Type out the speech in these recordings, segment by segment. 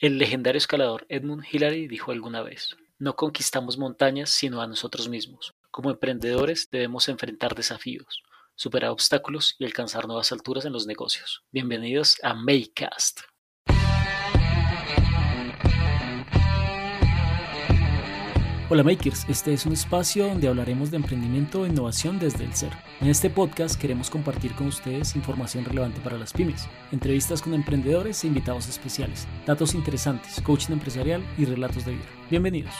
El legendario escalador Edmund Hillary dijo alguna vez, no conquistamos montañas sino a nosotros mismos. Como emprendedores debemos enfrentar desafíos, superar obstáculos y alcanzar nuevas alturas en los negocios. Bienvenidos a Maycast. Hola Makers, este es un espacio donde hablaremos de emprendimiento e innovación desde el cero. En este podcast queremos compartir con ustedes información relevante para las pymes, entrevistas con emprendedores e invitados especiales, datos interesantes, coaching empresarial y relatos de vida. Bienvenidos.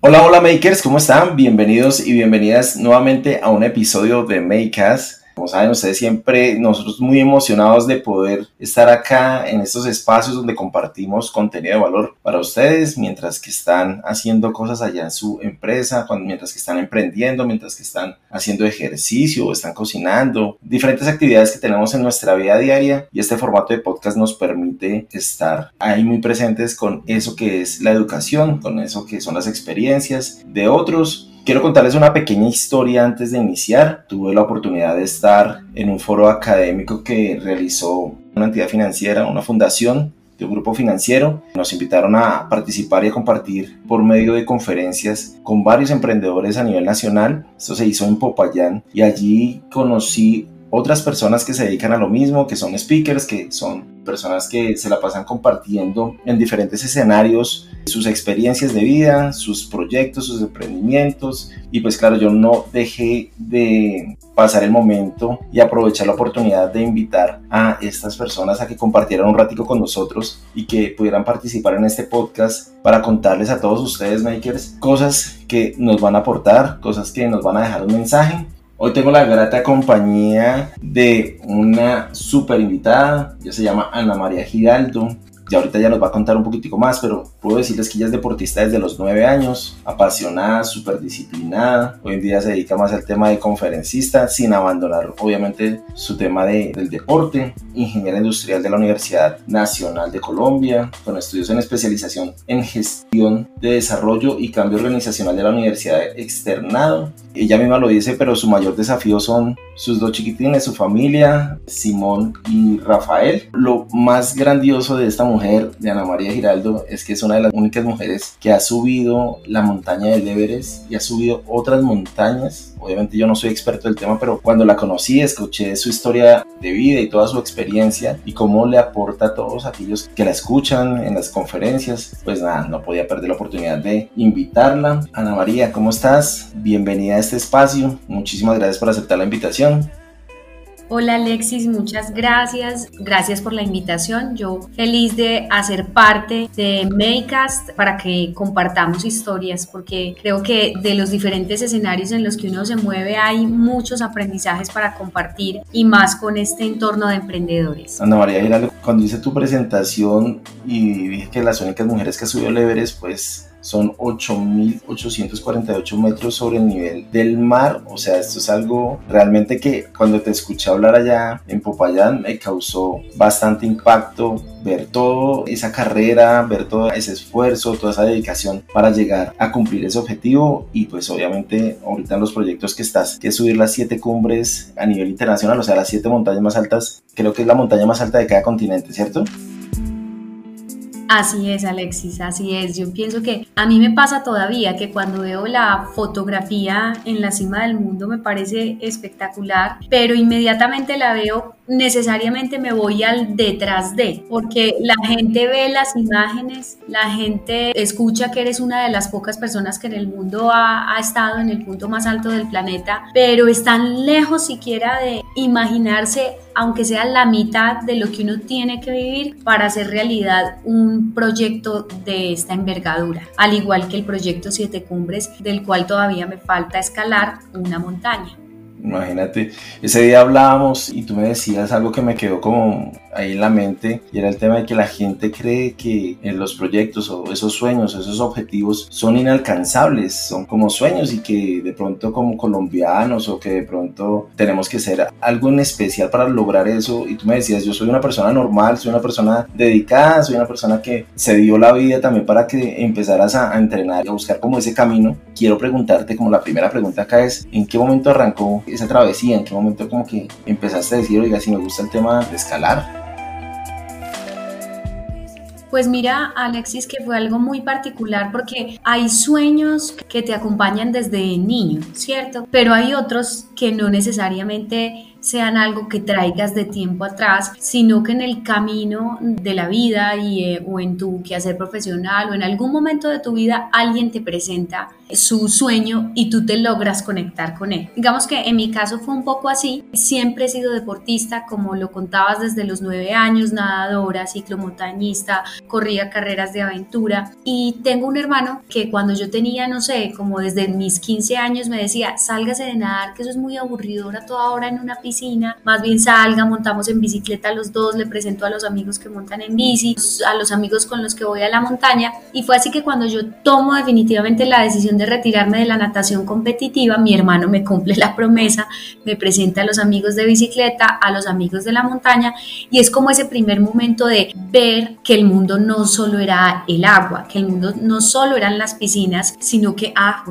Hola, hola Makers, ¿cómo están? Bienvenidos y bienvenidas nuevamente a un episodio de Makers. Como saben ustedes siempre, nosotros muy emocionados de poder estar acá en estos espacios donde compartimos contenido de valor para ustedes mientras que están haciendo cosas allá en su empresa, mientras que están emprendiendo, mientras que están haciendo ejercicio, están cocinando, diferentes actividades que tenemos en nuestra vida diaria y este formato de podcast nos permite estar ahí muy presentes con eso que es la educación, con eso que son las experiencias de otros Quiero contarles una pequeña historia antes de iniciar. Tuve la oportunidad de estar en un foro académico que realizó una entidad financiera, una fundación de un grupo financiero. Nos invitaron a participar y a compartir por medio de conferencias con varios emprendedores a nivel nacional. Esto se hizo en Popayán y allí conocí otras personas que se dedican a lo mismo, que son speakers, que son personas que se la pasan compartiendo en diferentes escenarios sus experiencias de vida, sus proyectos, sus emprendimientos. Y pues claro, yo no dejé de pasar el momento y aprovechar la oportunidad de invitar a estas personas a que compartieran un ratico con nosotros y que pudieran participar en este podcast para contarles a todos ustedes, makers, cosas que nos van a aportar, cosas que nos van a dejar un mensaje Hoy tengo la grata compañía de una super invitada, ya se llama Ana María Giraldo. Y ahorita ya nos va a contar un poquitico más, pero puedo decirles que ella es deportista desde los nueve años, apasionada, súper disciplinada. Hoy en día se dedica más al tema de conferencista, sin abandonar obviamente su tema de, del deporte. Ingeniera industrial de la Universidad Nacional de Colombia, con estudios en especialización en gestión de desarrollo y cambio organizacional de la Universidad Externado. Ella misma lo dice, pero su mayor desafío son sus dos chiquitines, su familia, Simón y Rafael. Lo más grandioso de esta mujer de Ana María Giraldo es que es una de las únicas mujeres que ha subido la montaña del Everest y ha subido otras montañas. Obviamente yo no soy experto del tema, pero cuando la conocí, escuché su historia de vida y toda su experiencia y cómo le aporta a todos aquellos que la escuchan en las conferencias. Pues nada, no podía perder la oportunidad de invitarla. Ana María, ¿cómo estás? Bienvenida a este espacio. Muchísimas gracias por aceptar la invitación. Hola Alexis, muchas gracias. Gracias por la invitación. Yo feliz de hacer parte de Maycast para que compartamos historias, porque creo que de los diferentes escenarios en los que uno se mueve hay muchos aprendizajes para compartir y más con este entorno de emprendedores. Ana María Giraldo, cuando hice tu presentación y dije que las únicas mujeres que subió el pues son 8.848 metros sobre el nivel del mar. O sea, esto es algo realmente que cuando te escuché hablar allá en Popayán me causó bastante impacto ver toda esa carrera, ver todo ese esfuerzo, toda esa dedicación para llegar a cumplir ese objetivo y pues obviamente ahorita en los proyectos que estás, que es subir las siete cumbres a nivel internacional, o sea, las siete montañas más altas, creo que es la montaña más alta de cada continente, ¿cierto? Así es, Alexis, así es. Yo pienso que a mí me pasa todavía que cuando veo la fotografía en la cima del mundo me parece espectacular, pero inmediatamente la veo necesariamente me voy al detrás de, porque la gente ve las imágenes, la gente escucha que eres una de las pocas personas que en el mundo ha, estado en el punto más alto del planeta, pero están lejos siquiera de imaginarse, aunque sea la mitad de lo que uno tiene que vivir para hacer realidad un proyecto de esta envergadura, al igual que el proyecto Siete Cumbres, del cual todavía me falta escalar una montaña. Imagínate, ese día hablábamos y tú me decías algo que me quedó como ahí en la mente y era el tema de que la gente cree que en los proyectos o esos sueños, esos objetivos son inalcanzables, son como sueños y que de pronto como colombianos o que de pronto tenemos que ser algo en especial para lograr eso y tú me decías, yo soy una persona normal, soy una persona dedicada, soy una persona que se dio la vida también para que empezaras a, a entrenar y a buscar como ese camino. Quiero preguntarte como la primera pregunta acá es, ¿en qué momento arrancó esa travesía? ¿En qué momento como que empezaste a decir, oiga, si me gusta el tema de escalar? Pues mira, Alexis, que fue algo muy particular porque hay sueños que te acompañan desde niño, ¿cierto? Pero hay otros que no necesariamente sean algo que traigas de tiempo atrás, sino que en el camino de la vida y, eh, o en tu quehacer profesional o en algún momento de tu vida alguien te presenta su sueño y tú te logras conectar con él. Digamos que en mi caso fue un poco así. Siempre he sido deportista, como lo contabas desde los nueve años, nadadora, ciclomontañista, corría carreras de aventura y tengo un hermano que cuando yo tenía, no sé, como desde mis 15 años me decía, sálgase de nadar, que eso es muy aburridor a toda hora en una piscina más bien salga, montamos en bicicleta los dos, le presento a los amigos que montan en bici, a los amigos con los que voy a la montaña y fue así que cuando yo tomo definitivamente la decisión de retirarme de la natación competitiva, mi hermano me cumple la promesa, me presenta a los amigos de bicicleta, a los amigos de la montaña y es como ese primer momento de ver que el mundo no solo era el agua, que el mundo no solo eran las piscinas, sino que, ah,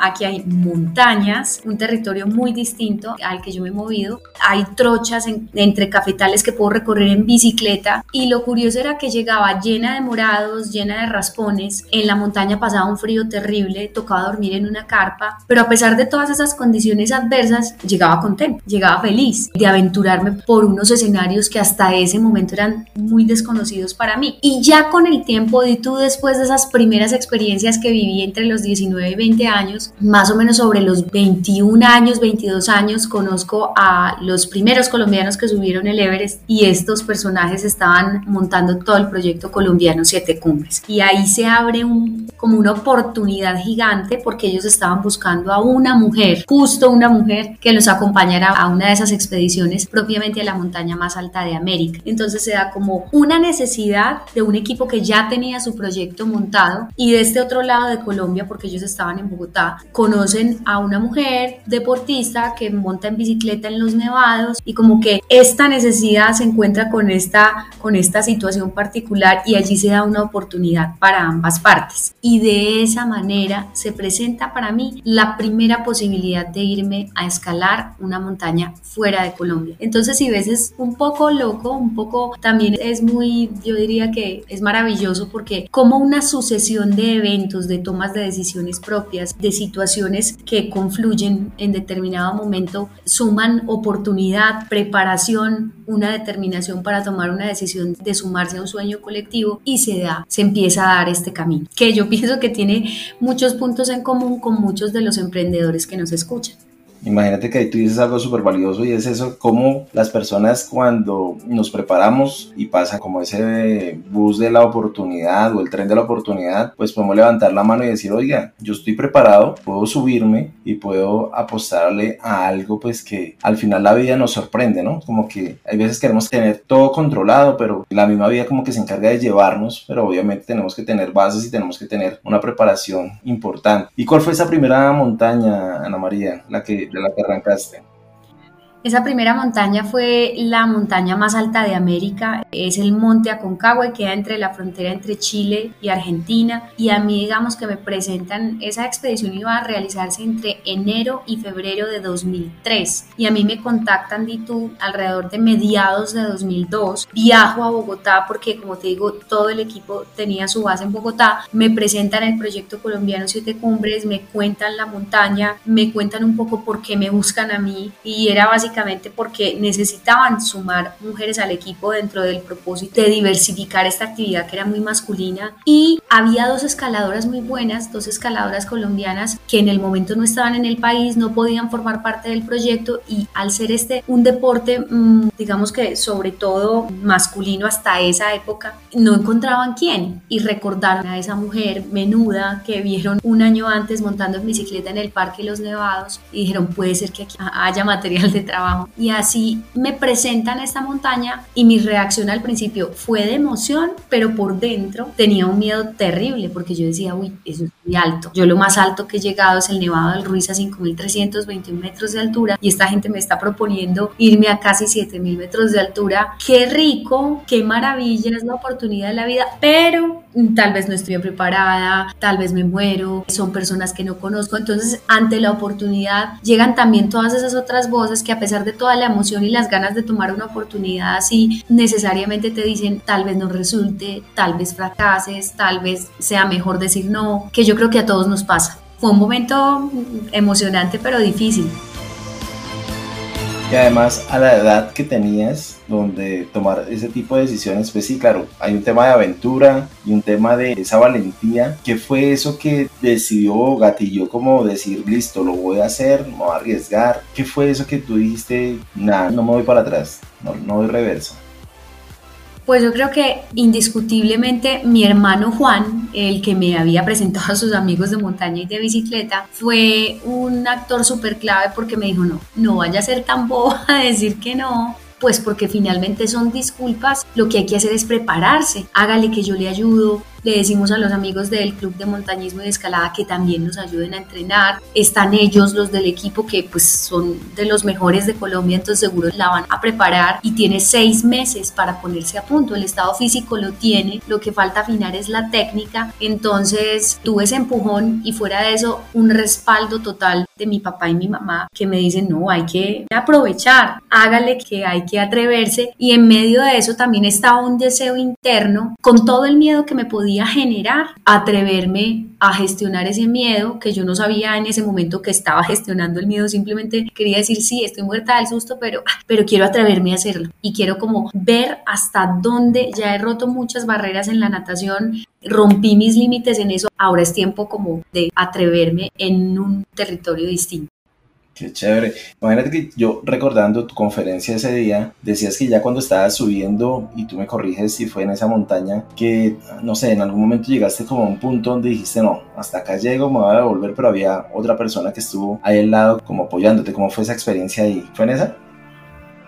aquí hay montañas, un territorio muy distinto al que yo me he movido hay trochas entre cafetales que puedo recorrer en bicicleta y lo curioso era que llegaba llena de morados, llena de raspones, en la montaña pasaba un frío terrible, tocaba dormir en una carpa, pero a pesar de todas esas condiciones adversas, llegaba contento, llegaba feliz de aventurarme por unos escenarios que hasta ese momento eran muy desconocidos para mí. Y ya con el tiempo, y tú después de esas primeras experiencias que viví entre los 19 y 20 años, más o menos sobre los 21 años, 22 años, conozco a los primeros colombianos que subieron el Everest y estos personajes estaban montando todo el proyecto colombiano Siete Cumbres. Y ahí se abre un, como una oportunidad gigante porque ellos estaban buscando a una mujer, justo una mujer que los acompañara a una de esas expediciones propiamente a la montaña más alta de América. Entonces se da como una necesidad de un equipo que ya tenía su proyecto montado y de este otro lado de Colombia, porque ellos estaban en Bogotá, conocen a una mujer deportista que monta en bicicleta en los nevados y como que esta necesidad se encuentra con esta, con esta situación particular y allí se da una oportunidad para ambas partes. Y de esa manera se presenta para mí la primera posibilidad de irme a escalar una montaña fuera de Colombia. Entonces, si ves, es un poco loco, un poco también es muy, yo diría que es maravilloso porque como una sucesión de eventos, de tomas de decisiones propias, de situaciones que confluyen en determinado momento, suman oportunidades oportunidad, preparación, una determinación para tomar una decisión de sumarse a un sueño colectivo y se da, se empieza a dar este camino, que yo pienso que tiene muchos puntos en común con muchos de los emprendedores que nos escuchan. Imagínate que tú dices algo súper valioso y es eso, como las personas cuando nos preparamos y pasa como ese bus de la oportunidad o el tren de la oportunidad, pues podemos levantar la mano y decir, oiga, yo estoy preparado, puedo subirme y puedo apostarle a algo pues que al final la vida nos sorprende, ¿no? Como que hay veces queremos tener todo controlado, pero la misma vida como que se encarga de llevarnos, pero obviamente tenemos que tener bases y tenemos que tener una preparación importante. ¿Y cuál fue esa primera montaña, Ana María, la que la que arrancaste? Esa primera montaña fue la montaña más alta de América, es el Monte Aconcagua y queda entre la frontera entre Chile y Argentina. Y a mí, digamos que me presentan, esa expedición iba a realizarse entre enero y febrero de 2003. Y a mí me contactan de alrededor de mediados de 2002. Viajo a Bogotá porque, como te digo, todo el equipo tenía su base en Bogotá. Me presentan el proyecto colombiano Siete Cumbres, me cuentan la montaña, me cuentan un poco por qué me buscan a mí. Y era básicamente porque necesitaban sumar mujeres al equipo dentro del propósito de diversificar esta actividad que era muy masculina. Y había dos escaladoras muy buenas, dos escaladoras colombianas que en el momento no estaban en el país, no podían formar parte del proyecto y al ser este un deporte, mm, digamos que sobre todo masculino hasta esa época, no encontraban quién. Y recordaron a esa mujer menuda que vieron un año antes montando en bicicleta en el Parque Los Nevados y dijeron puede ser que aquí haya material de trabajo abajo. Y así me presentan esta montaña y mi reacción al principio fue de emoción, pero por dentro tenía un miedo terrible porque yo decía, uy, eso es muy alto. Yo lo más alto que he llegado es el Nevado del Ruiz a 5.321 metros de altura y esta gente me está proponiendo irme a casi 7.000 metros de altura. Qué rico, qué maravilla, es la oportunidad de la vida, pero tal vez no estoy preparada, tal vez me muero, son personas que no conozco. Entonces, ante la oportunidad, llegan también todas esas otras voces que a pesar de toda la emoción y las ganas de tomar una oportunidad así, necesariamente te dicen, tal vez no resulte, tal vez fracases, tal vez sea mejor decir no, que yo creo que a todos nos pasa. Fue un momento emocionante pero difícil. Y además a la edad que tenías, donde tomar ese tipo de decisiones, pues sí, claro, hay un tema de aventura y un tema de esa valentía. ¿Qué fue eso que decidió, gatilló como decir, listo, lo voy a hacer, me voy a arriesgar? ¿Qué fue eso que tú dijiste, nada, no me voy para atrás, no, no doy reverso? Pues yo creo que indiscutiblemente mi hermano Juan, el que me había presentado a sus amigos de montaña y de bicicleta, fue un actor súper clave porque me dijo, no, no vaya a ser tan boba a decir que no, pues porque finalmente son disculpas, lo que hay que hacer es prepararse, hágale que yo le ayudo, le decimos a los amigos del Club de Montañismo y de Escalada que también nos ayuden a entrenar. Están ellos, los del equipo, que pues son de los mejores de Colombia, entonces seguro la van a preparar y tiene seis meses para ponerse a punto. El estado físico lo tiene, lo que falta afinar es la técnica. Entonces tuve ese empujón y fuera de eso un respaldo total de mi papá y mi mamá que me dicen, no, hay que aprovechar, hágale que hay que atreverse y en medio de eso también estaba un deseo interno con todo el miedo que me podía generar, atreverme a gestionar ese miedo que yo no sabía en ese momento que estaba gestionando el miedo, simplemente quería decir, sí, estoy muerta del susto, pero, ah, pero quiero atreverme a hacerlo y quiero como ver hasta dónde ya he roto muchas barreras en la natación, rompí mis límites en eso, ahora es tiempo como de atreverme en un territorio distinto. Qué chévere. Imagínate que yo recordando tu conferencia ese día, decías que ya cuando estabas subiendo, y tú me corriges si fue en esa montaña, que no sé, en algún momento llegaste como a un punto donde dijiste, no, hasta acá llego, me voy a devolver, pero había otra persona que estuvo ahí al lado como apoyándote. ¿Cómo fue esa experiencia ahí? ¿Fue en esa?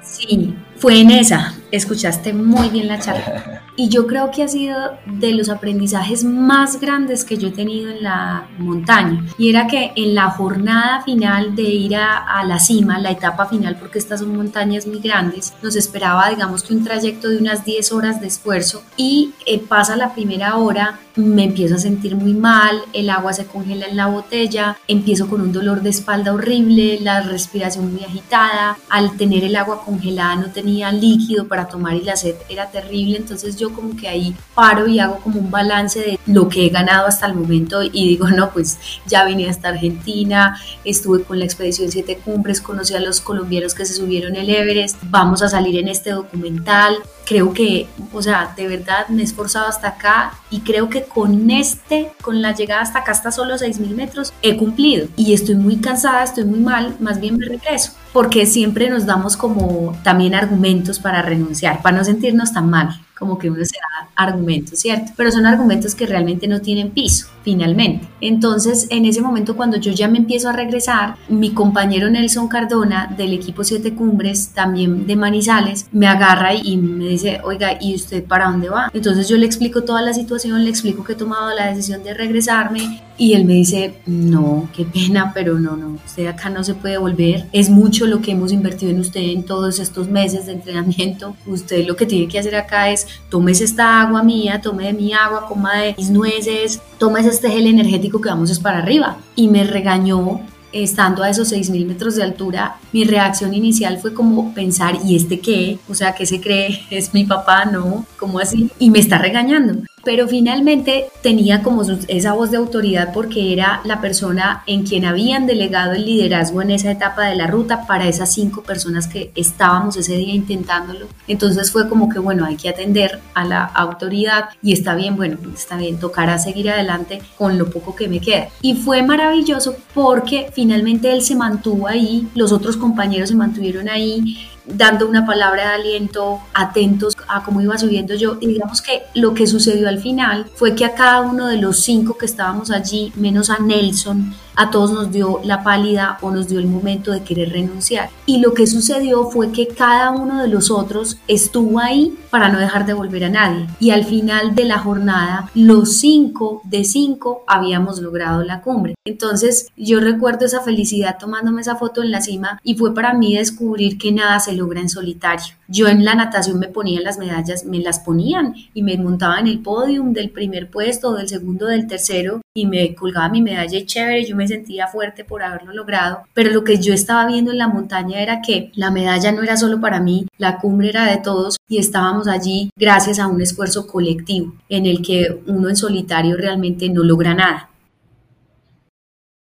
Sí, fue en esa. Escuchaste muy bien la charla. Y yo creo que ha sido de los aprendizajes más grandes que yo he tenido en la montaña. Y era que en la jornada final de ir a, la cima, la etapa final, porque estas son montañas muy grandes, nos esperaba, digamos que un trayecto de unas 10 horas de esfuerzo. Y eh, pasa la primera hora, me empiezo a sentir muy mal, el agua se congela en la botella, empiezo con un dolor de espalda horrible, la respiración muy agitada. Al tener el agua congelada no tenía líquido para tomar y la sed era terrible. Entonces yo como que ahí paro y hago como un balance de lo que he ganado hasta el momento y digo, no, pues ya vine hasta Argentina, estuve con la expedición Siete Cumbres, conocí a los colombianos que se subieron el Everest, vamos a salir en este documental. Creo que, o sea, de verdad me he esforzado hasta acá y creo que con este, con la llegada hasta acá, hasta solo 6.000 metros, he cumplido. Y estoy muy cansada, estoy muy mal, más bien me regreso porque siempre nos damos como también argumentos para renunciar, para no sentirnos tan mal como que uno se da argumentos, ¿cierto? Pero son argumentos que realmente no tienen piso, finalmente. Entonces, en ese momento, cuando yo ya me empiezo a regresar, mi compañero Nelson Cardona del equipo Siete Cumbres, también de Manizales, me agarra y me dice, oiga, ¿y usted para dónde va? Entonces yo le explico toda la situación, le explico que he tomado la decisión de regresarme y él me dice, no, qué pena, pero no, no, usted acá no se puede volver. Es mucho lo que hemos invertido en usted en todos estos meses de entrenamiento. Usted lo que tiene que hacer acá es tomes esta agua mía, tome de mi agua, coma de mis nueces, tomes este gel energético que vamos es para arriba. Y me regañó estando a esos 6.000 metros de altura, mi reacción inicial fue como pensar, ¿y este qué? O sea, ¿qué se cree? ¿Es mi papá? No, ¿cómo así? Y me está regañando pero finalmente tenía como esa voz de autoridad porque era la persona en quien habían delegado el liderazgo en esa etapa de la ruta para esas cinco personas que estábamos ese día intentándolo. Entonces fue como que, bueno, hay que atender a la autoridad y está bien, bueno, está bien, tocará seguir adelante con lo poco que me queda. Y fue maravilloso porque finalmente él se mantuvo ahí, los otros compañeros se mantuvieron ahí, dando una palabra de aliento, atentos a cómo iba subiendo yo. Y digamos que lo que sucedió al final fue que a cada uno de los cinco que estábamos allí, menos a Nelson, a todos nos dio la pálida o nos dio el momento de querer renunciar. Y lo que sucedió fue que cada uno de los otros estuvo ahí para no dejar de volver a nadie. Y al final de la jornada, los cinco de cinco habíamos logrado la cumbre. Entonces yo recuerdo esa felicidad tomándome esa foto en la cima y fue para mí descubrir que nada se logra en solitario. Yo en la natación me ponía las medallas, me las ponían y me montaba en el podium del primer puesto, del segundo, del tercero y me colgaba mi medalla chévere, sentía fuerte por haberlo logrado, pero lo que yo estaba viendo en la montaña era que la medalla no era solo para mí, la cumbre era de todos y estábamos allí gracias a un esfuerzo colectivo en el que uno en solitario realmente no logra nada.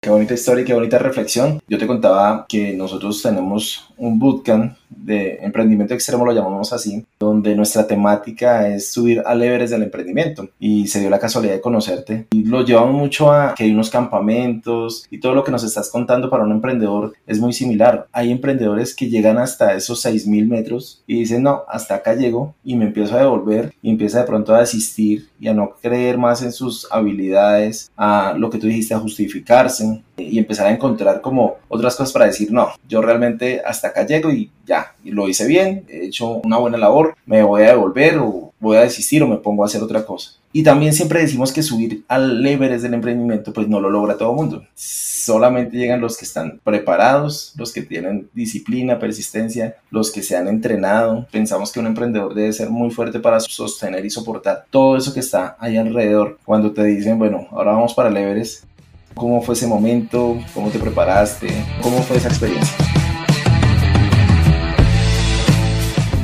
Qué bonita historia y qué bonita reflexión. Yo te contaba que nosotros tenemos un bootcamp de emprendimiento extremo, lo llamamos así, donde nuestra temática es subir al Everest del emprendimiento. Y se dio la casualidad de conocerte. Y lo llevamos mucho a que hay unos campamentos y todo lo que nos estás contando para un emprendedor es muy similar. Hay emprendedores que llegan hasta esos 6.000 metros y dicen, no, hasta acá llego y me empiezo a devolver y empieza de pronto a desistir y a no creer más en sus habilidades, a lo que tú dijiste, a justificarse y empezar a encontrar como otras cosas para decir, no, yo realmente hasta acá llego y ya, lo hice bien, he hecho una buena labor, me voy a devolver o voy a desistir o me pongo a hacer otra cosa. Y también siempre decimos que subir al Everest del emprendimiento pues no lo logra todo el mundo. Solamente llegan los que están preparados, los que tienen disciplina, persistencia, los que se han entrenado. Pensamos que un emprendedor debe ser muy fuerte para sostener y soportar todo eso que está ahí alrededor. Cuando te dicen, bueno, ahora vamos para el Everest, ¿cómo fue ese momento? ¿Cómo te preparaste? ¿Cómo fue esa experiencia?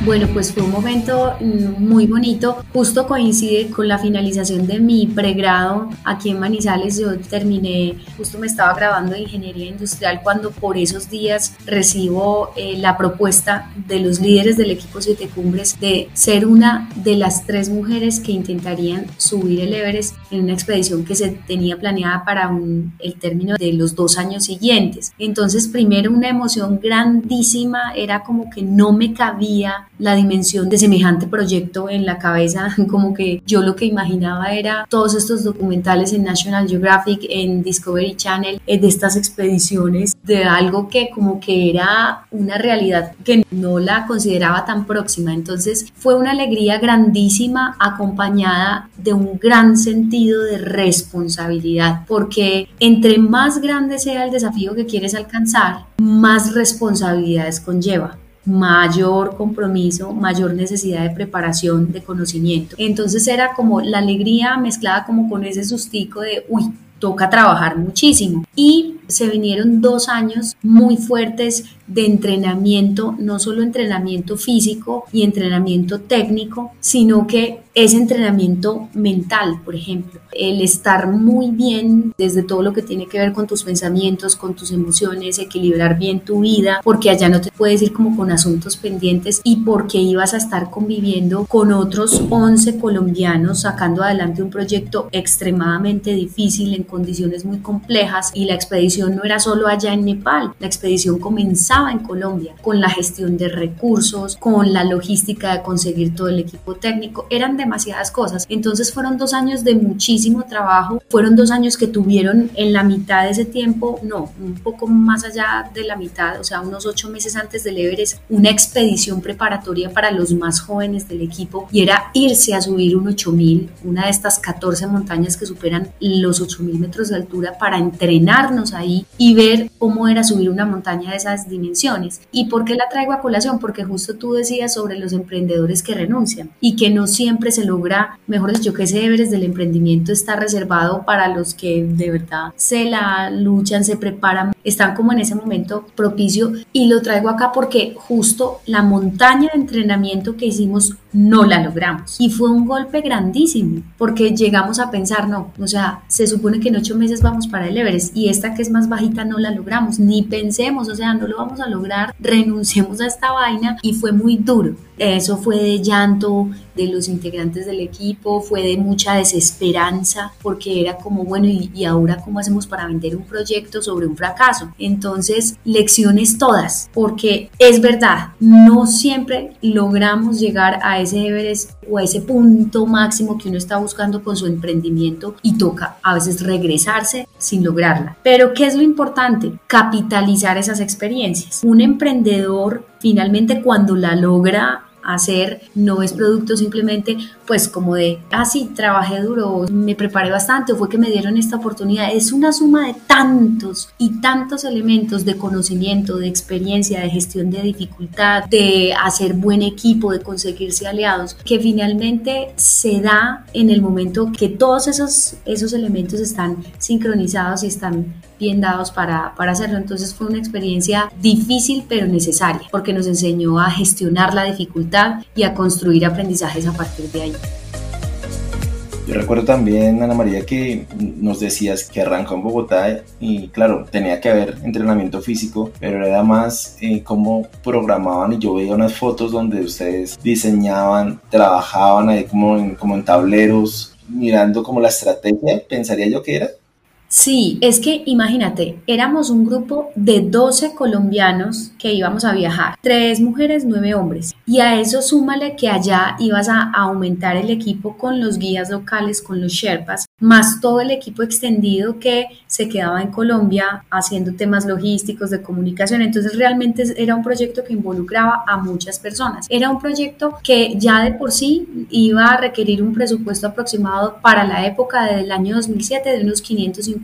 Bueno, pues fue un momento mm, muy bonito. Justo coincide con la finalización de mi pregrado aquí en Manizales. Yo terminé, justo me estaba grabando de ingeniería industrial cuando por esos días recibo eh, la propuesta de los líderes del equipo Siete Cumbres de ser una de las tres mujeres que intentarían subir el Everest en una expedición que se tenía planeada para el término de los dos años siguientes. Entonces, primero una emoción grandísima, era como que no me cabía la dimensión de semejante proyecto en la cabeza, como que yo lo que imaginaba era todos estos documentales en National Geographic, en Discovery Channel, eh, de estas expediciones, de algo que como que era una realidad que no la consideraba tan próxima. Entonces fue una alegría grandísima acompañada de un gran sentido de responsabilidad, porque entre más grande sea el desafío que quieres alcanzar, más responsabilidades conlleva mayor compromiso, mayor necesidad de preparación, de conocimiento. Entonces era como la alegría mezclada como con ese sustico de, uy, toca trabajar muchísimo. Y se vinieron dos años muy fuertes de entrenamiento, no solo entrenamiento físico y entrenamiento técnico, sino que es entrenamiento mental, por ejemplo. El estar muy bien desde todo lo que tiene que ver con tus pensamientos, con tus emociones, equilibrar bien tu vida, porque allá no te puedes ir como con asuntos pendientes y porque ibas a estar conviviendo con otros 11 colombianos sacando adelante un proyecto extremadamente difícil en condiciones muy complejas y la expedición no era solo allá en Nepal, la expedición comenzaba en Colombia con la gestión de recursos, con la logística de conseguir todo el equipo técnico, eran demasiadas cosas. Entonces fueron dos años de muchísimo trabajo, fueron dos años que tuvieron en la mitad de ese tiempo, no, un poco más allá de la mitad, o sea, unos ocho meses antes del Everest, una expedición preparatoria para los más jóvenes del equipo y era irse a subir un 8000, una de estas 14 montañas que superan los 8000 metros de altura para ahí y ver cómo era subir una montaña de esas dimensiones. ¿Y por qué la traigo a colación? Porque justo tú decías sobre los emprendedores que renuncian y que no siempre se logra, mejor dicho, que ese del emprendimiento está reservado para los que de verdad se la luchan, se preparan, están como en ese momento propicio y lo traigo acá porque justo la montaña de entrenamiento que hicimos no la logramos y fue un golpe grandísimo porque llegamos a pensar, no, o sea, se supone que en ocho meses vamos para el Everest y esta que es más bajita no la logramos, ni pensemos, o sea, no lo vamos a lograr, renunciemos a esta vaina y fue muy duro. Eso fue de llanto de los integrantes del equipo, fue de mucha desesperanza, porque era como, bueno, ¿y, ahora cómo hacemos para vender un proyecto sobre un fracaso? Entonces, lecciones todas, porque es verdad, no siempre logramos llegar a ese Everest o ese punto máximo que uno está buscando con su emprendimiento y toca a veces regresarse sin lograrla. Pero ¿qué es lo importante? Capitalizar esas experiencias. Un emprendedor finalmente cuando la logra hacer, no es producto simplemente pues como de, ah sí, trabajé duro, me preparé bastante o fue que me dieron esta oportunidad, es una suma de tantos y tantos elementos de conocimiento, de experiencia, de gestión de dificultad, de hacer buen equipo, de conseguirse aliados, que finalmente se da en el momento que todos esos, esos elementos están sincronizados y están bien dados para, para hacerlo. Entonces fue una experiencia difícil pero necesaria porque nos enseñó a gestionar la dificultad y a construir aprendizajes a partir de ahí. Yo recuerdo también, Ana María, que nos decías que arrancó en Bogotá y claro, tenía que haber entrenamiento físico, pero era más eh, cómo programaban y yo veía unas fotos donde ustedes diseñaban, trabajaban ahí como en, como en tableros, mirando como la estrategia, pensaría yo que era. Sí, es que imagínate, éramos un grupo de 12 colombianos que íbamos a viajar, tres mujeres, nueve hombres. Y a eso súmale que allá ibas a aumentar el equipo con los guías locales, con los Sherpas, más todo el equipo extendido que se quedaba en Colombia haciendo temas logísticos de comunicación. Entonces realmente era un proyecto que involucraba a muchas personas. Era un proyecto que ya de por sí iba a requerir un presupuesto aproximado para la época del año 2007 de unos 550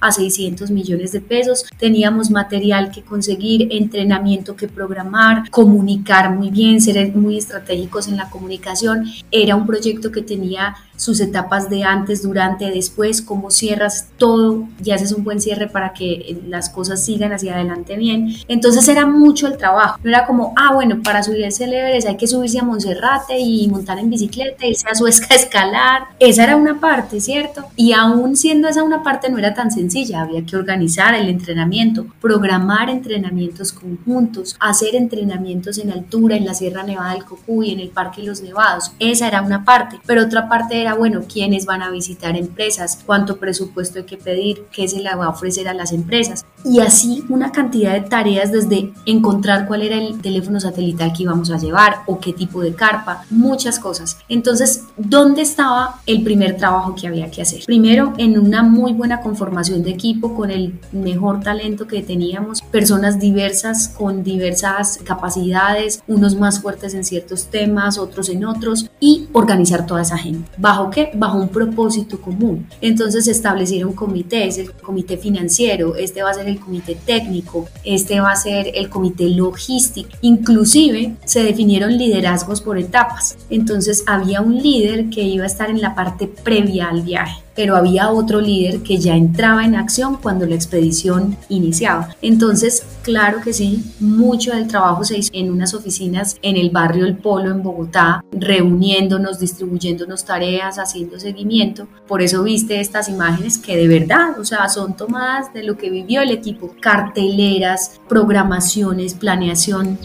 a 600 millones de pesos. Teníamos material que conseguir, entrenamiento que programar, comunicar muy bien, ser muy estratégicos en la comunicación. Era un proyecto que tenía sus etapas de antes, durante, después, cómo cierras todo y haces un buen cierre para que las cosas sigan hacia adelante bien. Entonces era mucho el trabajo. No era como, ah, bueno, para subirse el Everest hay que subirse a Monserrate y montar en bicicleta, irse a Suezca a escalar. Esa era una parte, ¿cierto? Y aún siendo esa una parte no era tan sencilla. Había que organizar el entrenamiento, programar entrenamientos conjuntos, hacer entrenamientos en altura en la Sierra Nevada del Cocuy, en el Parque Los Nevados. Esa era una parte. Pero otra parte era bueno, quiénes van a visitar empresas, cuánto presupuesto hay que pedir, qué se le va a ofrecer a las empresas. Y así una cantidad de tareas desde encontrar cuál era el teléfono satelital que íbamos a llevar o qué tipo de carpa, muchas cosas. Entonces, ¿dónde estaba el primer trabajo que había que hacer? Primero, en una muy buena conformación de equipo con el mejor talento que teníamos, personas diversas con diversas capacidades, unos más fuertes en ciertos temas, otros en otros, y organizar toda esa gente. Bajo ¿Bajo qué? Bajo un propósito común. Entonces establecieron comités, el comité financiero, este va a ser el comité técnico, este va a ser el comité logístico. Inclusive se definieron liderazgos por etapas. Entonces había un líder que iba a estar en la parte previa al viaje pero había otro líder que ya entraba en acción cuando la expedición iniciaba. Entonces, claro que sí, mucho del trabajo se hizo en unas oficinas en el barrio El Polo en Bogotá, reuniéndonos, distribuyéndonos tareas, haciendo seguimiento. Por eso viste estas imágenes que de verdad, o sea, son tomadas de lo que vivió el equipo, carteleras, programaciones, planeación,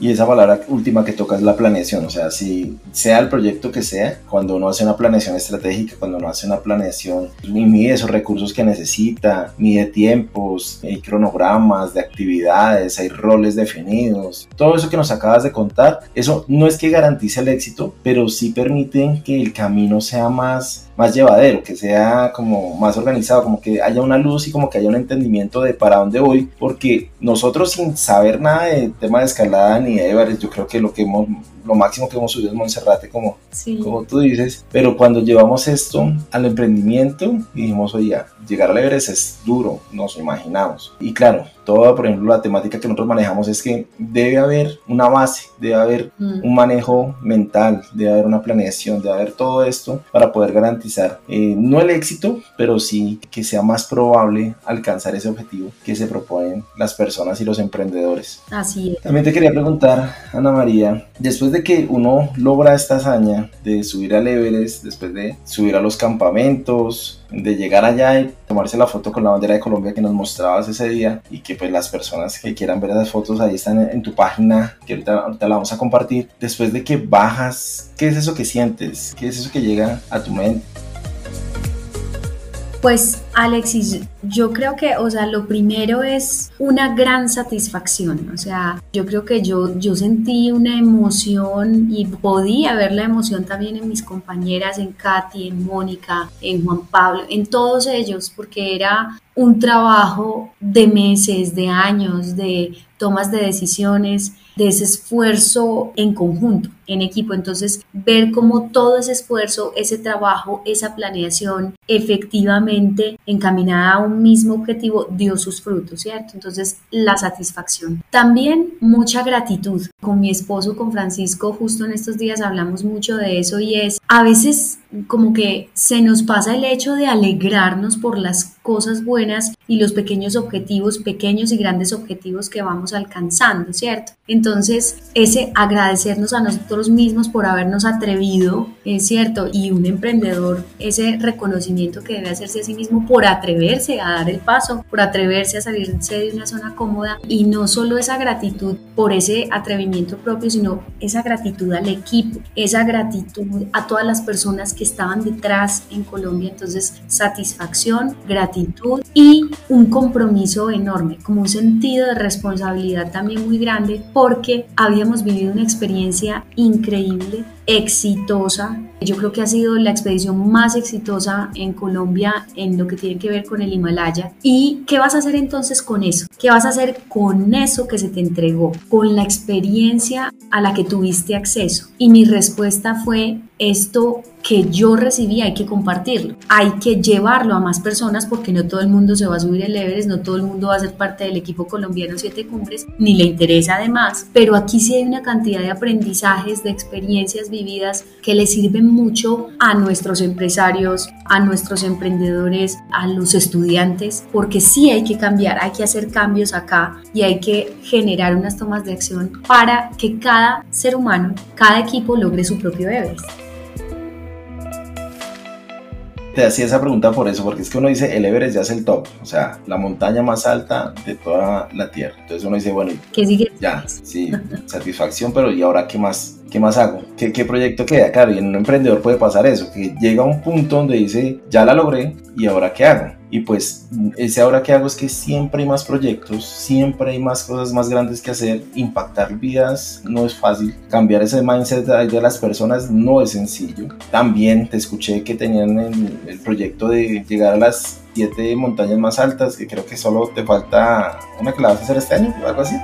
y esa palabra última que toca es la planeación, o sea, si sea el proyecto que sea, cuando uno hace una planeación estratégica, cuando uno hace una planeación y mide esos recursos que necesita, mide tiempos, hay cronogramas de actividades, hay roles definidos, todo eso que nos acabas de contar, eso no es que garantice el éxito, pero sí permite que el camino sea más más llevadero, que sea como más organizado, como que haya una luz y como que haya un entendimiento de para dónde voy, porque nosotros sin saber nada de tema de escalada ni de Everest, yo creo que lo que hemos lo máximo que hemos subido es Monserrate, como, como tú dices, pero cuando llevamos esto al emprendimiento, dijimos, oye, llegar al Everest es duro, nos imaginamos. Y claro, toda, por ejemplo, la temática que nosotros manejamos es que debe haber una base, debe haber mm. un manejo mental, debe haber una planeación, debe haber todo esto para poder garantizar eh, no el éxito, pero sí que sea más probable alcanzar ese objetivo que se proponen las personas y los emprendedores. Así es. También te quería preguntar, Ana María, después de que uno logra esta hazaña de subir al Everest, después de subir a los campamentos, de llegar allá y tomarse la foto con la bandera de Colombia que nos mostrabas ese día y que pues las personas que quieran ver esas fotos ahí están en, tu página que ahorita, ahorita, la vamos a compartir. Después de que bajas, ¿qué es eso que sientes? ¿Qué es eso que llega a tu mente? Pues Alexis, yo creo que, o sea, lo primero es una gran satisfacción. O sea, yo creo que yo, yo sentí una emoción y podía ver la emoción también en mis compañeras, en Katy, en Mónica, en Juan Pablo, en todos ellos, porque era un trabajo de meses, de años, de tomas de decisiones, de ese esfuerzo en conjunto, en equipo. Entonces, ver cómo todo ese esfuerzo, ese trabajo, esa planeación efectivamente encaminada a un mismo objetivo dio sus frutos, ¿cierto? Entonces, la satisfacción. También mucha gratitud. Con mi esposo, con Francisco, justo en estos días hablamos mucho de eso y es, a veces como que se nos pasa el hecho de alegrarnos por las cosas buenas y los pequeños objetivos, pequeños y grandes objetivos que vamos alcanzando, ¿cierto? Entonces, ese agradecernos a nosotros mismos por habernos atrevido, es cierto, y un emprendedor, ese reconocimiento que debe hacerse a sí mismo por atreverse a dar el paso, por atreverse a salirse de una zona cómoda y no solo esa gratitud por ese atrevimiento propio, sino esa gratitud al equipo, esa gratitud a todas las personas que estaban detrás en Colombia. Entonces, satisfacción, gratitud y un compromiso enorme, como un sentido de responsabilidad también muy grande porque habíamos vivido una experiencia increíble exitosa. Yo creo que ha sido la expedición más exitosa en Colombia en lo que tiene que ver con el Himalaya. ¿Y qué vas a hacer entonces con eso? ¿Qué vas a hacer con eso que se te entregó? Con la experiencia a la que tuviste acceso. Y mi respuesta fue, esto que yo recibí hay que compartirlo, hay que llevarlo a más personas porque no todo el mundo se va a subir el Everest, no todo el mundo va a ser parte del equipo colombiano Siete Cumbres, ni le interesa además, pero aquí sí hay una cantidad de aprendizajes, de experiencias vividas que le sirven mucho a nuestros empresarios, a nuestros emprendedores, a los estudiantes, porque sí hay que cambiar, hay que hacer cambios acá y hay que generar unas tomas de acción para que cada ser humano, cada equipo logre su propio Everest te hacía esa pregunta por eso, porque es que uno dice el Everest ya es el top, o sea, la montaña más alta de toda la Tierra. Entonces uno dice, bueno, ¿qué sigue? Ya, sí, satisfacción, pero ¿y ahora qué más? ¿Qué más hago? ¿Qué, ¿Qué proyecto queda? Claro, y en un emprendedor puede pasar eso, que llega a un punto donde dice, ya la logré, ¿y ahora qué hago? Y pues ese ahora que hago es que siempre hay más proyectos, siempre hay más cosas más grandes que hacer. Impactar vidas no es fácil. Cambiar ese mindset de las personas no es sencillo. También te escuché que tenían el, el proyecto de llegar a las siete montañas más altas, que creo que solo te falta una que la vas a hacer este año o algo así.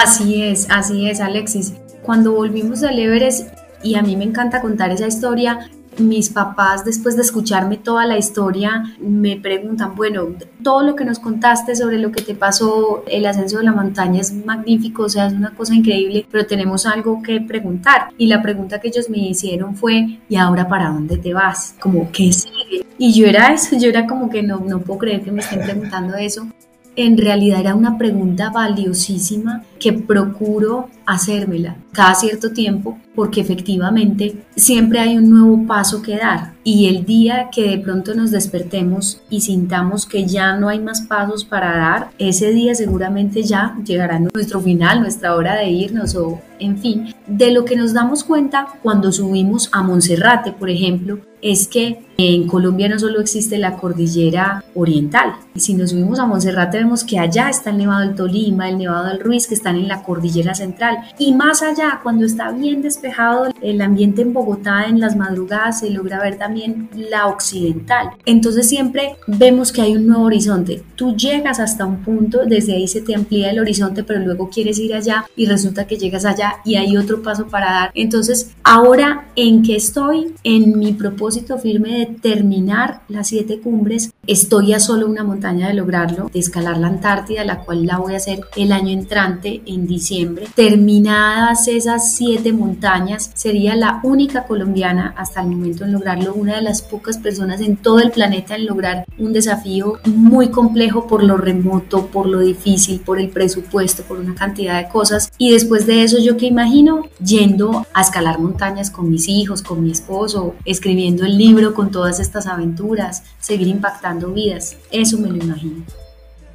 Así es, así es, Alexis. Cuando volvimos del Everest, y a mí me encanta contar esa historia, mis papás, después de escucharme toda la historia, me preguntan, bueno, todo lo que nos contaste sobre lo que te pasó, el ascenso de la montaña es magnífico, o sea, es una cosa increíble, pero tenemos algo que preguntar. Y la pregunta que ellos me hicieron fue, ¿y ahora para dónde te vas? Como, ¿qué sigue? Y yo era eso, yo era como que no, no puedo creer que me estén preguntando eso. En realidad era una pregunta valiosísima que procuro hacérmela cada cierto tiempo porque efectivamente siempre hay un nuevo paso que dar. Y el día que de pronto nos despertemos y sintamos que ya no hay más pasos para dar, ese día seguramente ya llegará nuestro final, nuestra hora de irnos o en fin, de lo que nos damos cuenta cuando subimos a Monserrate, por ejemplo, es que en Colombia no solo existe la cordillera oriental, si nos subimos a Monserrate vemos que allá está el Nevado del Tolima, el Nevado del Ruiz, que están en la cordillera central y más allá, cuando está bien despejado el ambiente en Bogotá en las madrugadas, se logra ver también la occidental. Entonces siempre vemos que hay un nuevo horizonte. Tú llegas hasta un punto, desde ahí se te amplía el horizonte, pero luego quieres ir allá y resulta que llegas allá y hay otro paso para dar. Entonces, ahora en que estoy, en mi propósito firme de terminar las siete cumbres, estoy a solo una montaña de lograrlo, de escalar la Antártida, la cual la voy a hacer el año entrante, en diciembre. Terminadas esas siete montañas, sería la única colombiana hasta el momento en lograrlo, una de las pocas personas en todo el planeta en lograr un desafío muy complejo por lo remoto, por lo difícil, por el presupuesto, por una cantidad de cosas. Y después de eso, yo que imagino yendo a escalar montañas con mis hijos, con mi esposo, escribiendo el libro con todas estas aventuras, seguir impactando vidas. Eso me lo imagino.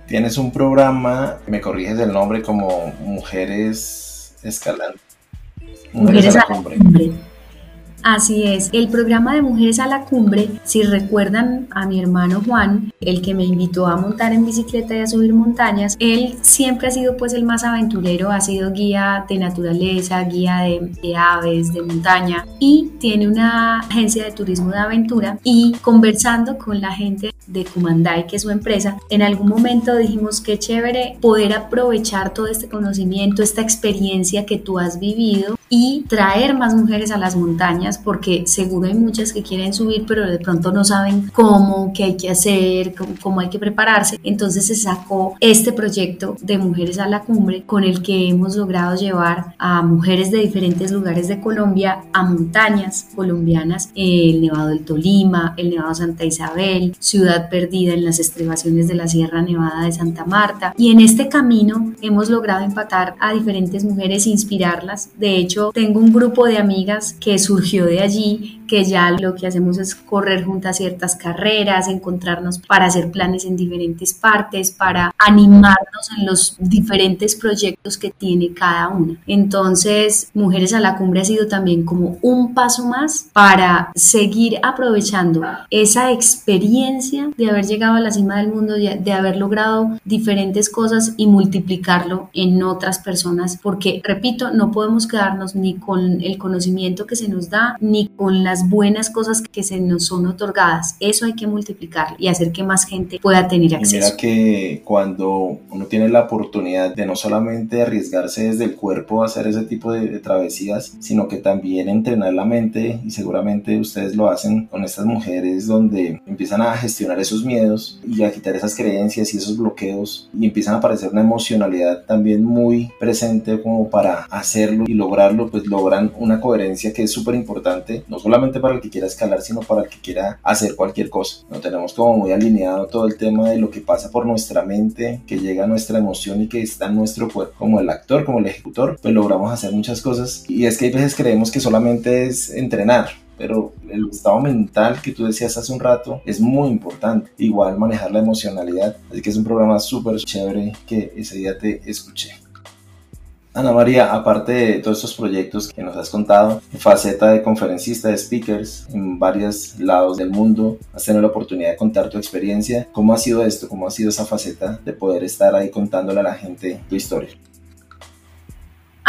Tienes un programa, me corriges el nombre, como Mujeres Escalando. Mujeres, a la cumbre. Así es, el programa de Mujeres a la Cumbre, si recuerdan a mi hermano Juan, el que me invitó a montar en bicicleta y a subir montañas, él siempre ha sido pues el más aventurero, ha sido guía de naturaleza, guía de, aves, de montaña y tiene una agencia de turismo de aventura y conversando con la gente de Kumandai, que es su empresa, en algún momento dijimos que chévere poder aprovechar todo este conocimiento, esta experiencia que tú has vivido y traer más mujeres a las montañas porque seguro hay muchas que quieren subir pero de pronto no saben cómo, qué hay que hacer, cómo, hay que prepararse. Entonces se sacó este proyecto de Mujeres a la Cumbre con el que hemos logrado llevar a mujeres de diferentes lugares de Colombia a montañas colombianas, el Nevado del Tolima, el Nevado Santa Isabel, Ciudad Perdida en las estribaciones de la Sierra Nevada de Santa Marta. Y en este camino hemos logrado empatar a diferentes mujeres, inspirarlas. De hecho, tengo un grupo de amigas que surgió de allí que ya lo que hacemos es correr juntas ciertas carreras, encontrarnos para hacer planes en diferentes partes, para animarnos en los diferentes proyectos que tiene cada una. Entonces, Mujeres a la Cumbre ha sido también como un paso más para seguir aprovechando esa experiencia de haber llegado a la cima del mundo, de haber logrado diferentes cosas y multiplicarlo en otras personas, porque, repito, no podemos quedarnos ni con el conocimiento que se nos da, ni con las buenas cosas que se nos son otorgadas. Eso hay que multiplicar y hacer que más gente pueda tener acceso. mira que cuando uno tiene la oportunidad de no solamente arriesgarse desde el cuerpo a hacer ese tipo de, travesías, sino que también entrenar la mente y seguramente ustedes lo hacen con estas mujeres donde empiezan a gestionar esos miedos y a quitar esas creencias y esos bloqueos y empiezan a aparecer una emocionalidad también muy presente como para hacerlo y lograrlo, pues logran una coherencia que es súper importante, no solamente para el que quiera escalar, sino para el que quiera hacer cualquier cosa. No tenemos como muy alineado todo el tema de lo que pasa por nuestra mente, que llega a nuestra emoción y que está en nuestro cuerpo, como el actor, como el ejecutor, pues logramos hacer muchas cosas. Y es que hay veces creemos que solamente es entrenar, pero el estado mental que tú decías hace un rato es muy importante. Igual manejar la emocionalidad. Así que es un programa súper chévere que ese día te escuché. Ana María, aparte de todos estos proyectos que nos has contado, faceta de conferencista, de speakers en varios lados del mundo, has tenido la oportunidad de contar tu experiencia. ¿Cómo ha sido esto? ¿Cómo ha sido esa faceta de poder estar ahí contándole a la gente tu historia?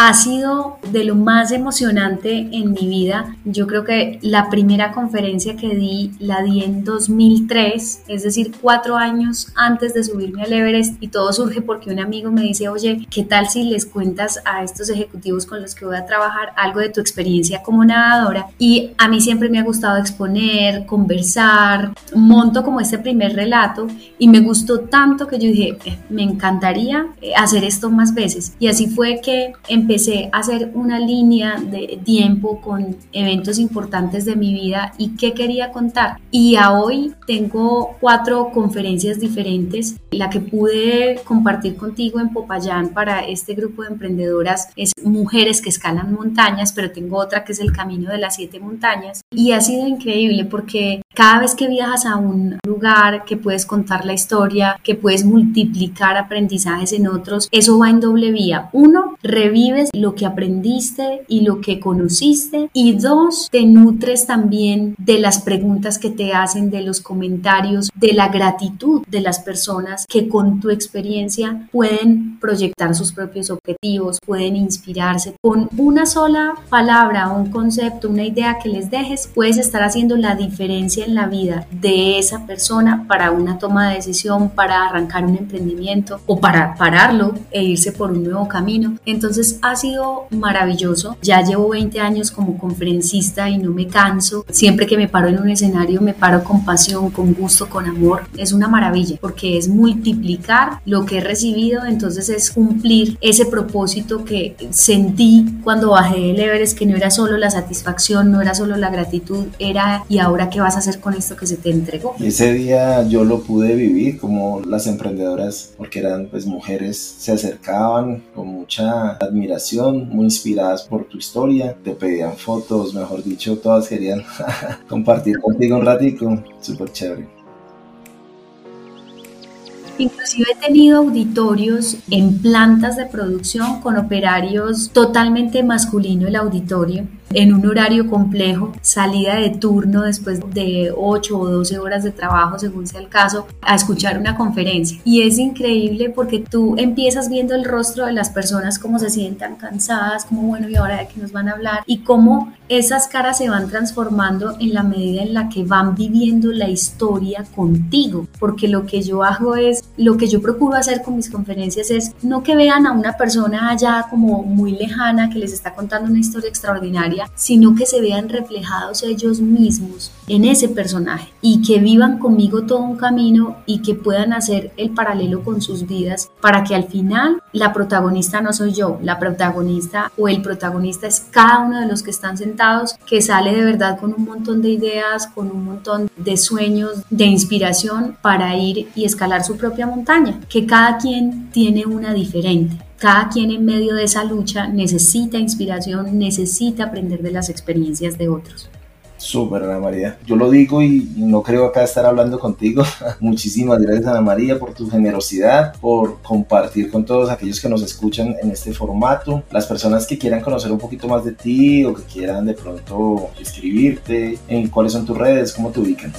Ha sido de lo más emocionante en mi vida. Yo creo que la primera conferencia que di la di en 2003, es decir, cuatro años antes de subirme al Everest y todo surge porque un amigo me dice, oye, ¿qué tal si les cuentas a estos ejecutivos con los que voy a trabajar algo de tu experiencia como nadadora? Y a mí siempre me ha gustado exponer, conversar, monto como este primer relato y me gustó tanto que yo dije, eh, me encantaría eh, hacer esto más veces. Y así fue que empecé a hacer una línea de tiempo con eventos importantes de mi vida y qué quería contar. Y a hoy tengo cuatro conferencias diferentes. La que pude compartir contigo en Popayán para este grupo de emprendedoras es Mujeres que escalan montañas, pero tengo otra que es el Camino de las Siete Montañas. Y ha sido increíble porque cada vez que viajas a un lugar que puedes contar la historia, que puedes multiplicar aprendizajes en otros, eso va en doble vía. Uno, revive lo que aprendiste y lo que conociste. Y dos, te nutres también de las preguntas que te hacen, de los comentarios, de la gratitud de las personas que con tu experiencia pueden proyectar sus propios objetivos, pueden inspirarse. Con una sola palabra, un concepto, una idea que les dejes, puedes estar haciendo la diferencia en la vida de esa persona para una toma de decisión, para arrancar un emprendimiento o para pararlo e irse por un nuevo camino. Entonces, ha sido maravilloso. Ya llevo 20 años como conferencista y no me canso. Siempre que me paro en un escenario me paro con pasión, con gusto, con amor. Es una maravilla porque es multiplicar lo que he recibido, entonces es cumplir ese propósito que sentí cuando bajé del Everest, que no era solo la satisfacción, no era solo la gratitud, era y ahora qué vas a hacer con esto que se te entregó. Ese día yo lo pude vivir como las emprendedoras, porque eran pues mujeres, se acercaban con mucha admiración muy inspiradas por tu historia, te pedían fotos, mejor dicho, todas querían compartir contigo un ratico, súper chévere. Inclusive he tenido auditorios en plantas de producción con operarios totalmente masculino el auditorio en un horario complejo, salida de turno después de 8 o 12 horas de trabajo, según sea el caso, a escuchar una conferencia. Y es increíble porque tú empiezas viendo el rostro de las personas, cómo se sientan cansadas, como bueno, y ahora de qué nos van a hablar, y cómo esas caras se van transformando en la medida en la que van viviendo la historia contigo, porque lo que yo hago es, lo que yo procuro hacer con mis conferencias es no que vean a una persona allá como muy lejana que les está contando una historia extraordinaria, sino que se vean reflejados ellos mismos en ese personaje y que vivan conmigo todo un camino y que puedan hacer el paralelo con sus vidas para que al final la protagonista no soy yo, la protagonista o el protagonista es cada uno de los que están sentados que sale de verdad con un montón de ideas, con un montón de sueños, de inspiración para ir y escalar su propia montaña, que cada quien tiene una diferente. Cada quien en medio de esa lucha necesita inspiración, necesita aprender de las experiencias de otros. Súper, Ana María. Yo lo digo y no creo acá estar hablando contigo. Muchísimas gracias, Ana María, por tu generosidad, por compartir con todos aquellos que nos escuchan en este formato. Las personas que quieran conocer un poquito más de ti o que quieran de pronto escribirte, en cuáles son tus redes, cómo te ubican.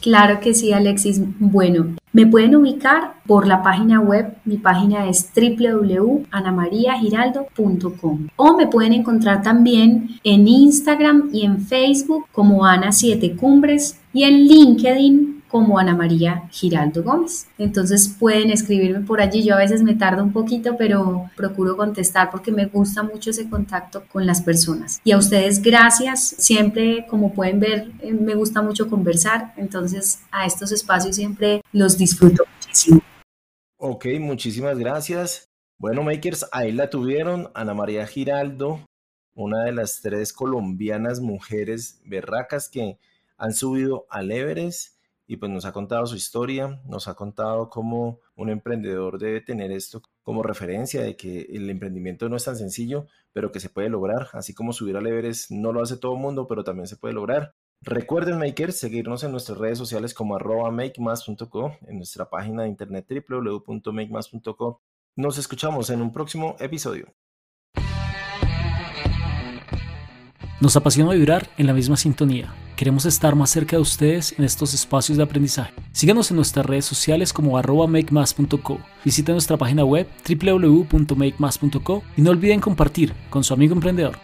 Claro que sí, Alexis. Bueno, me pueden ubicar por la página web, mi página es www.anamariagiraldo.com o me pueden encontrar también en Instagram y en Facebook como Ana Siete Cumbres y en LinkedIn como Ana María Giraldo Gómez. Entonces pueden escribirme por allí. Yo a veces me tardo un poquito, pero procuro contestar porque me gusta mucho ese contacto con las personas. Y a ustedes gracias. Siempre, como pueden ver, eh, me gusta mucho conversar. Entonces a estos espacios siempre los disfruto muchísimo. Ok, muchísimas gracias. Bueno, Makers, ahí la tuvieron, Ana María Giraldo, una de las tres colombianas mujeres berracas que han subido al Everest y pues nos ha contado su historia, nos ha contado cómo un emprendedor debe tener esto como referencia de que el emprendimiento no es tan sencillo, pero que se puede lograr, así como subir al Everest no lo hace todo el mundo, pero también se puede lograr. Recuerden, makers, seguirnos en nuestras redes sociales como arroba makemas.co, en nuestra página de internet www.makemas.co. Nos escuchamos en un próximo episodio. Nos apasiona vibrar en la misma sintonía. Queremos estar más cerca de ustedes en estos espacios de aprendizaje. Síganos en nuestras redes sociales como arroba makemas.co. Visiten nuestra página web www.makemas.co y no olviden compartir con su amigo emprendedor.